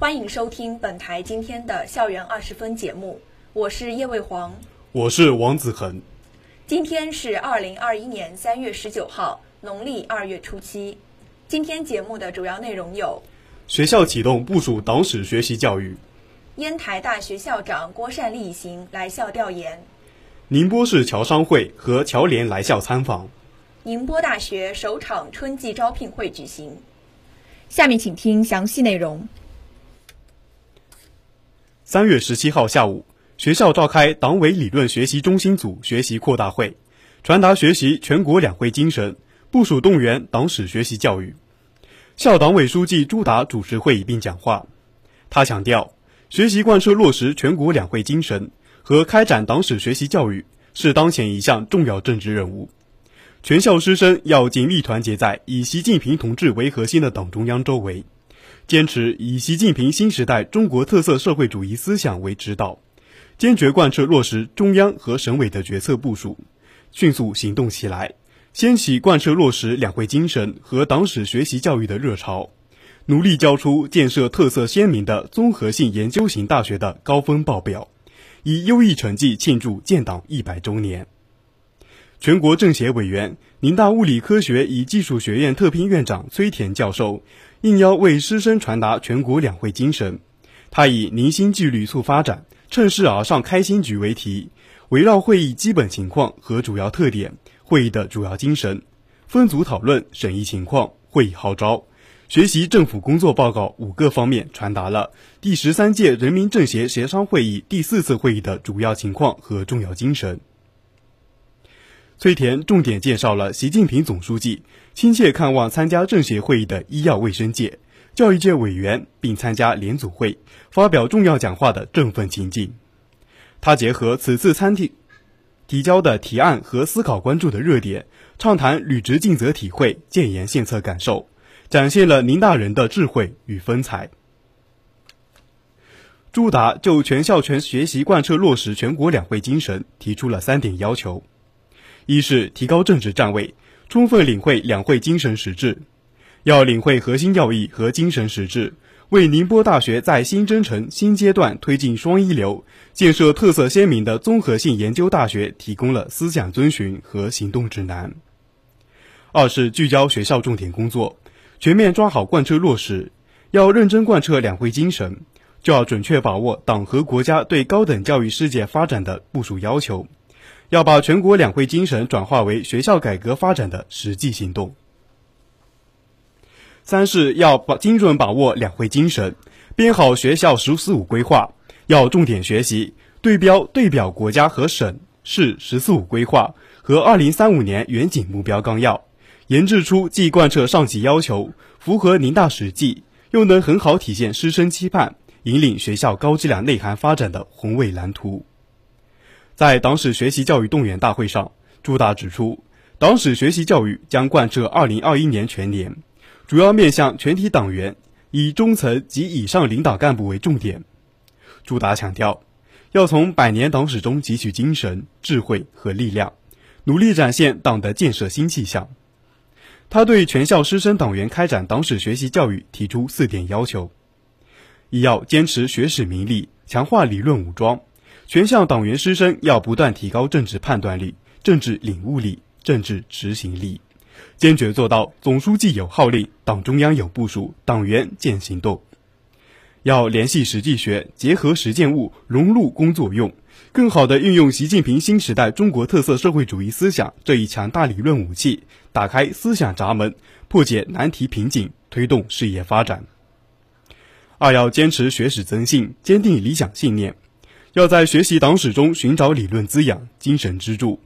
欢迎收听本台今天的校园二十分节目，我是叶卫煌，我是王子恒。今天是二零二一年三月十九号，农历二月初七。今天节目的主要内容有：学校启动部署党史学习教育；烟台大学校长郭善立一行来校调研。宁波市侨商会和侨联来校参访。宁波大学首场春季招聘会举行。下面请听详细内容。三月十七号下午，学校召开党委理论学习中心组学习扩大会，传达学习全国两会精神，部署动员党史学习教育。校党委书记朱达主持会议并讲话，他强调，学习贯彻落实全国两会精神。和开展党史学习教育是当前一项重要政治任务，全校师生要紧密团结在以习近平同志为核心的党中央周围，坚持以习近平新时代中国特色社会主义思想为指导，坚决贯彻落实中央和省委的决策部署，迅速行动起来，掀起贯彻落实两会精神和党史学习教育的热潮，努力交出建设特色鲜明的综合性研究型大学的高分报表。以优异成绩庆祝建党一百周年。全国政协委员、宁大物理科学与技术学院特聘院长崔田教授应邀为师生传达全国两会精神。他以“凝心纪律促发展，趁势而上开新局”为题，围绕会议基本情况和主要特点、会议的主要精神，分组讨论审议情况、会议号召。学习政府工作报告五个方面传达了第十三届人民政协协商会议第四次会议的主要情况和重要精神。崔田重点介绍了习近平总书记亲切看望参加政协会议的医药卫生界、教育界委员，并参加联组会发表重要讲话的振奋情景。他结合此次参提提交的提案和思考关注的热点，畅谈履职尽责体会、建言献策感受。展现了宁大人的智慧与风采。朱达就全校全学习贯彻落实全国两会精神提出了三点要求：一是提高政治站位，充分领会两会精神实质，要领会核心要义和精神实质，为宁波大学在新征程新阶段推进双一流、建设特色鲜明的综合性研究大学提供了思想遵循和行动指南；二是聚焦学校重点工作。全面抓好贯彻落实，要认真贯彻两会精神，就要准确把握党和国家对高等教育事业发展的部署要求，要把全国两会精神转化为学校改革发展的实际行动。三是要把精准把握两会精神，编好学校“十四五”规划，要重点学习对标对表国家和省市“十四五”规划和二零三五年远景目标纲要。研制出既贯彻上级要求、符合宁大实际，又能很好体现师生期盼、引领学校高质量内涵发展的宏伟蓝图。在党史学习教育动员大会上，朱达指出，党史学习教育将贯彻2021年全年，主要面向全体党员，以中层及以上领导干部为重点。朱达强调，要从百年党史中汲取精神、智慧和力量，努力展现党的建设新气象。他对全校师生党员开展党史学习教育提出四点要求：一要坚持学史明理，强化理论武装；全校党员师生要不断提高政治判断力、政治领悟力、政治执行力，坚决做到总书记有号令，党中央有部署，党员见行动。要联系实际学，结合实践物，融入工作用。更好地运用习近平新时代中国特色社会主义思想这一强大理论武器，打开思想闸门，破解难题瓶颈，推动事业发展。二要坚持学史增信，坚定理想信念，要在学习党史中寻找理论滋养、精神支柱，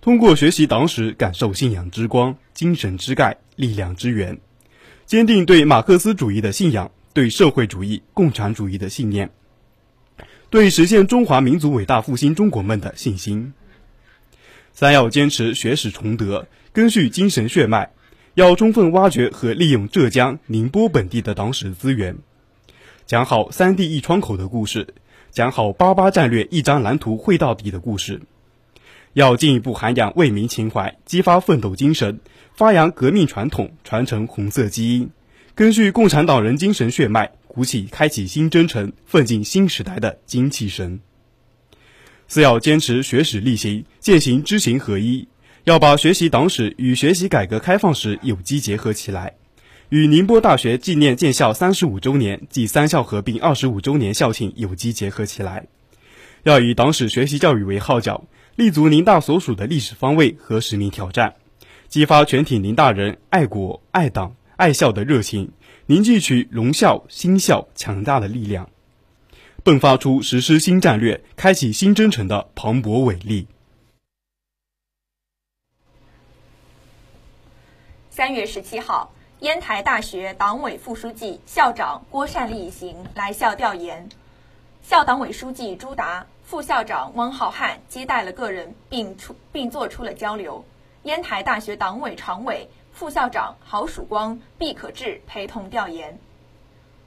通过学习党史感受信仰之光、精神之钙、力量之源，坚定对马克思主义的信仰。对社会主义、共产主义的信念，对实现中华民族伟大复兴中国梦的信心。三要坚持学史崇德，根续精神血脉，要充分挖掘和利用浙江、宁波本地的党史资源，讲好“三地一窗口”的故事，讲好“八八战略一张蓝图绘到底”的故事。要进一步涵养为民情怀，激发奋斗精神，发扬革命传统，传承红色基因，根据共产党人精神血脉，鼓起开启新征程、奋进新时代的精气神。四要坚持学史力行，践行知行合一，要把学习党史与学习改革开放史有机结合起来，与宁波大学纪念建校三十五周年暨三校合并二十五周年校庆有机结合起来。要以党史学习教育为号角。立足宁大所属的历史方位和使命挑战，激发全体宁大人爱国、爱党、爱校的热情，凝聚起荣校、新校强大的力量，迸发出实施新战略、开启新征程的磅礴伟力。三月十七号，烟台大学党委副书记、校长郭善利一行来校调研，校党委书记朱达。副校长汪浩瀚接待了个人，并出并做出了交流。烟台大学党委常委、副校长郝曙光、毕可志陪同调研。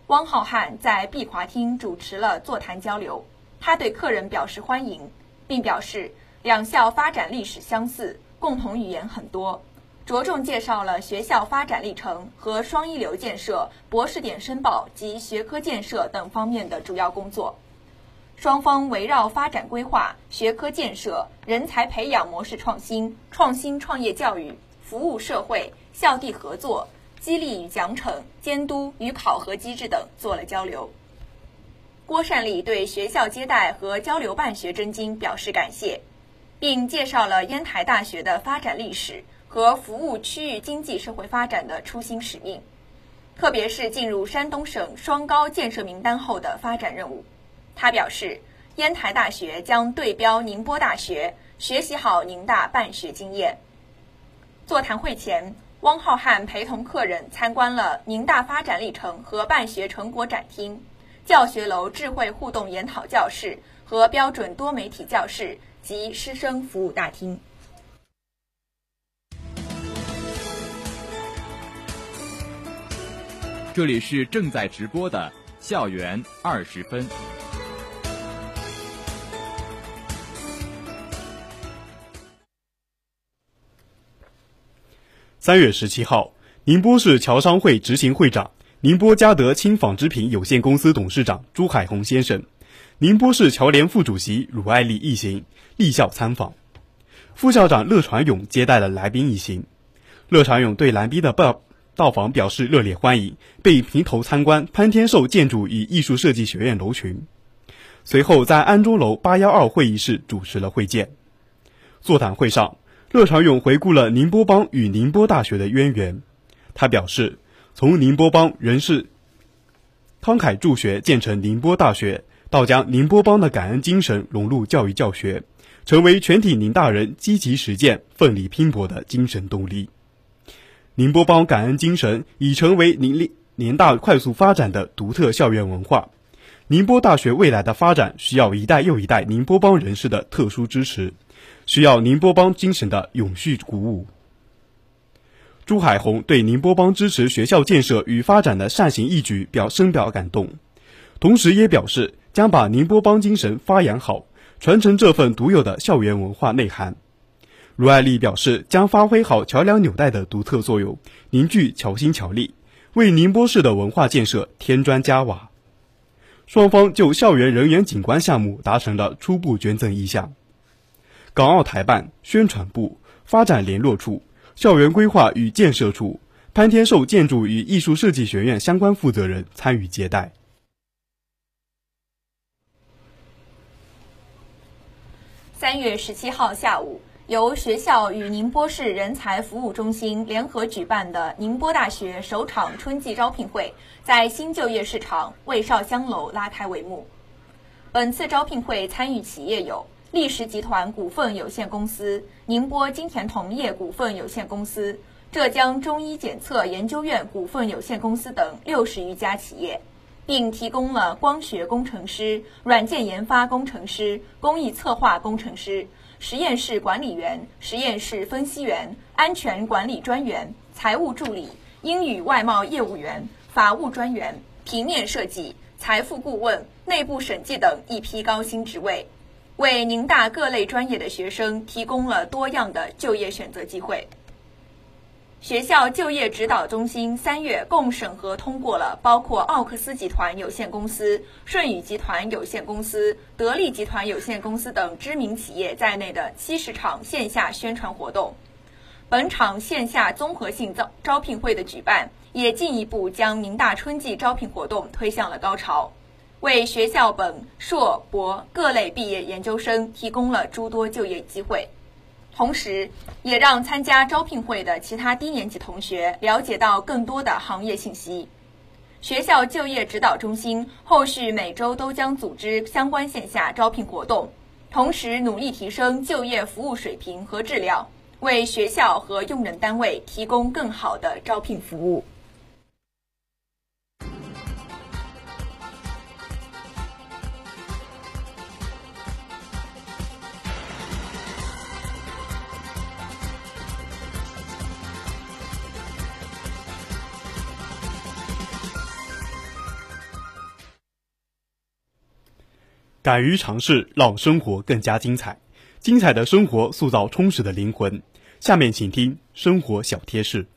汪浩瀚在碧华厅主持了座谈交流，他对客人表示欢迎，并表示两校发展历史相似，共同语言很多，着重介绍了学校发展历程和双一流建设、博士点申报及学科建设等方面的主要工作。双方围绕发展规划、学科建设、人才培养模式创新、创新创业教育、服务社会、校地合作、激励与奖惩、监督与考核机制等做了交流。郭善利对学校接待和交流办学真经表示感谢，并介绍了烟台大学的发展历史和服务区域经济社会发展的初心使命，特别是进入山东省双高建设名单后的发展任务。他表示，烟台大学将对标宁波大学，学习好宁大办学经验。座谈会前，汪浩瀚陪同客人参观了宁大发展历程和办学成果展厅、教学楼智慧互动研讨教室和标准多媒体教室及师生服务大厅。这里是正在直播的校园二十分。三月十七号，宁波市侨商会执行会长、宁波嘉德轻纺织品有限公司董事长朱海红先生，宁波市侨联副主席鲁爱丽一行莅校参访。副校长乐传勇接待了来宾一行。乐传勇对来宾的到到访表示热烈欢迎，并平头参观潘天寿建筑与艺术设计学院楼群。随后在安中楼八幺二会议室主持了会见。座谈会上。乐长勇回顾了宁波帮与宁波大学的渊源，他表示，从宁波帮人士慷慨助学建成宁波大学，到将宁波帮的感恩精神融入教育教学，成为全体宁大人积极实践、奋力拼搏的精神动力。宁波帮感恩精神已成为宁宁大快速发展的独特校园文化。宁波大学未来的发展需要一代又一代宁波帮人士的特殊支持。需要宁波帮精神的永续鼓舞。朱海红对宁波帮支持学校建设与发展的善行义举表深表感动，同时也表示将把宁波帮精神发扬好，传承这份独有的校园文化内涵。卢爱丽表示将发挥好桥梁纽带的独特作用，凝聚侨心侨力，为宁波市的文化建设添砖加瓦。双方就校园人员景观项目达成了初步捐赠意向。港澳台办、宣传部、发展联络处、校园规划与建设处、潘天寿建筑与艺术设计学院相关负责人参与接待。三月十七号下午，由学校与宁波市人才服务中心联合举办的宁波大学首场春季招聘会，在新就业市场魏少香楼拉开帷幕。本次招聘会参与企业有。立石集团股份有限公司、宁波金田铜业股份有限公司、浙江中医检测研究院股份有限公司等六十余家企业，并提供了光学工程师、软件研发工程师、工艺策划工程师、实验室管理员、实验室分析员、安全管理专员、财务助理、英语外贸业务员、法务专员、平面设计、财富顾问、内部审计等一批高薪职位，为宁大各类专业的学生提供了多样的就业选择机会。学校就业指导中心三月共审核通过了包括奥克斯集团有限公司、顺宇集团有限公司、得力集团有限公司等知名企业在内的七十场线下宣传活动。本场线下综合性招招聘会的举办，也进一步将宁大春季招聘活动推向了高潮，为学校本硕博各类毕业研究生提供了诸多就业机会。同时，也让参加招聘会的其他低年级同学了解到更多的行业信息。学校就业指导中心后续每周都将组织相关线下招聘活动，同时努力提升就业服务水平和质量，为学校和用人单位提供更好的招聘服务。敢于尝试，让生活更加精彩。精彩的生活塑造充实的灵魂。下面请听生活小贴士。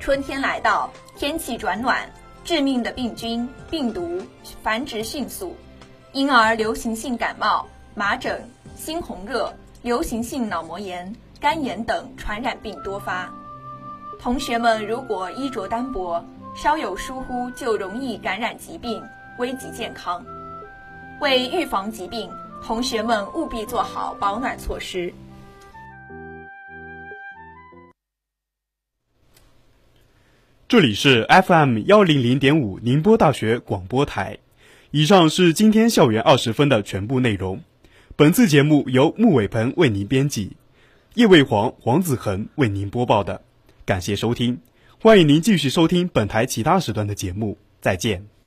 春天来到，天气转暖，致命的病菌、病毒繁殖迅速，因而流行性感冒、麻疹、猩红热、流行性脑膜炎。肝炎等传染病多发，同学们如果衣着单薄，稍有疏忽就容易感染疾病，危及健康。为预防疾病，同学们务必做好保暖措施。这里是 FM 幺零零点五宁波大学广播台。以上是今天校园二十分的全部内容。本次节目由穆伟鹏为您编辑。叶卫煌、黄子恒为您播报的，感谢收听，欢迎您继续收听本台其他时段的节目，再见。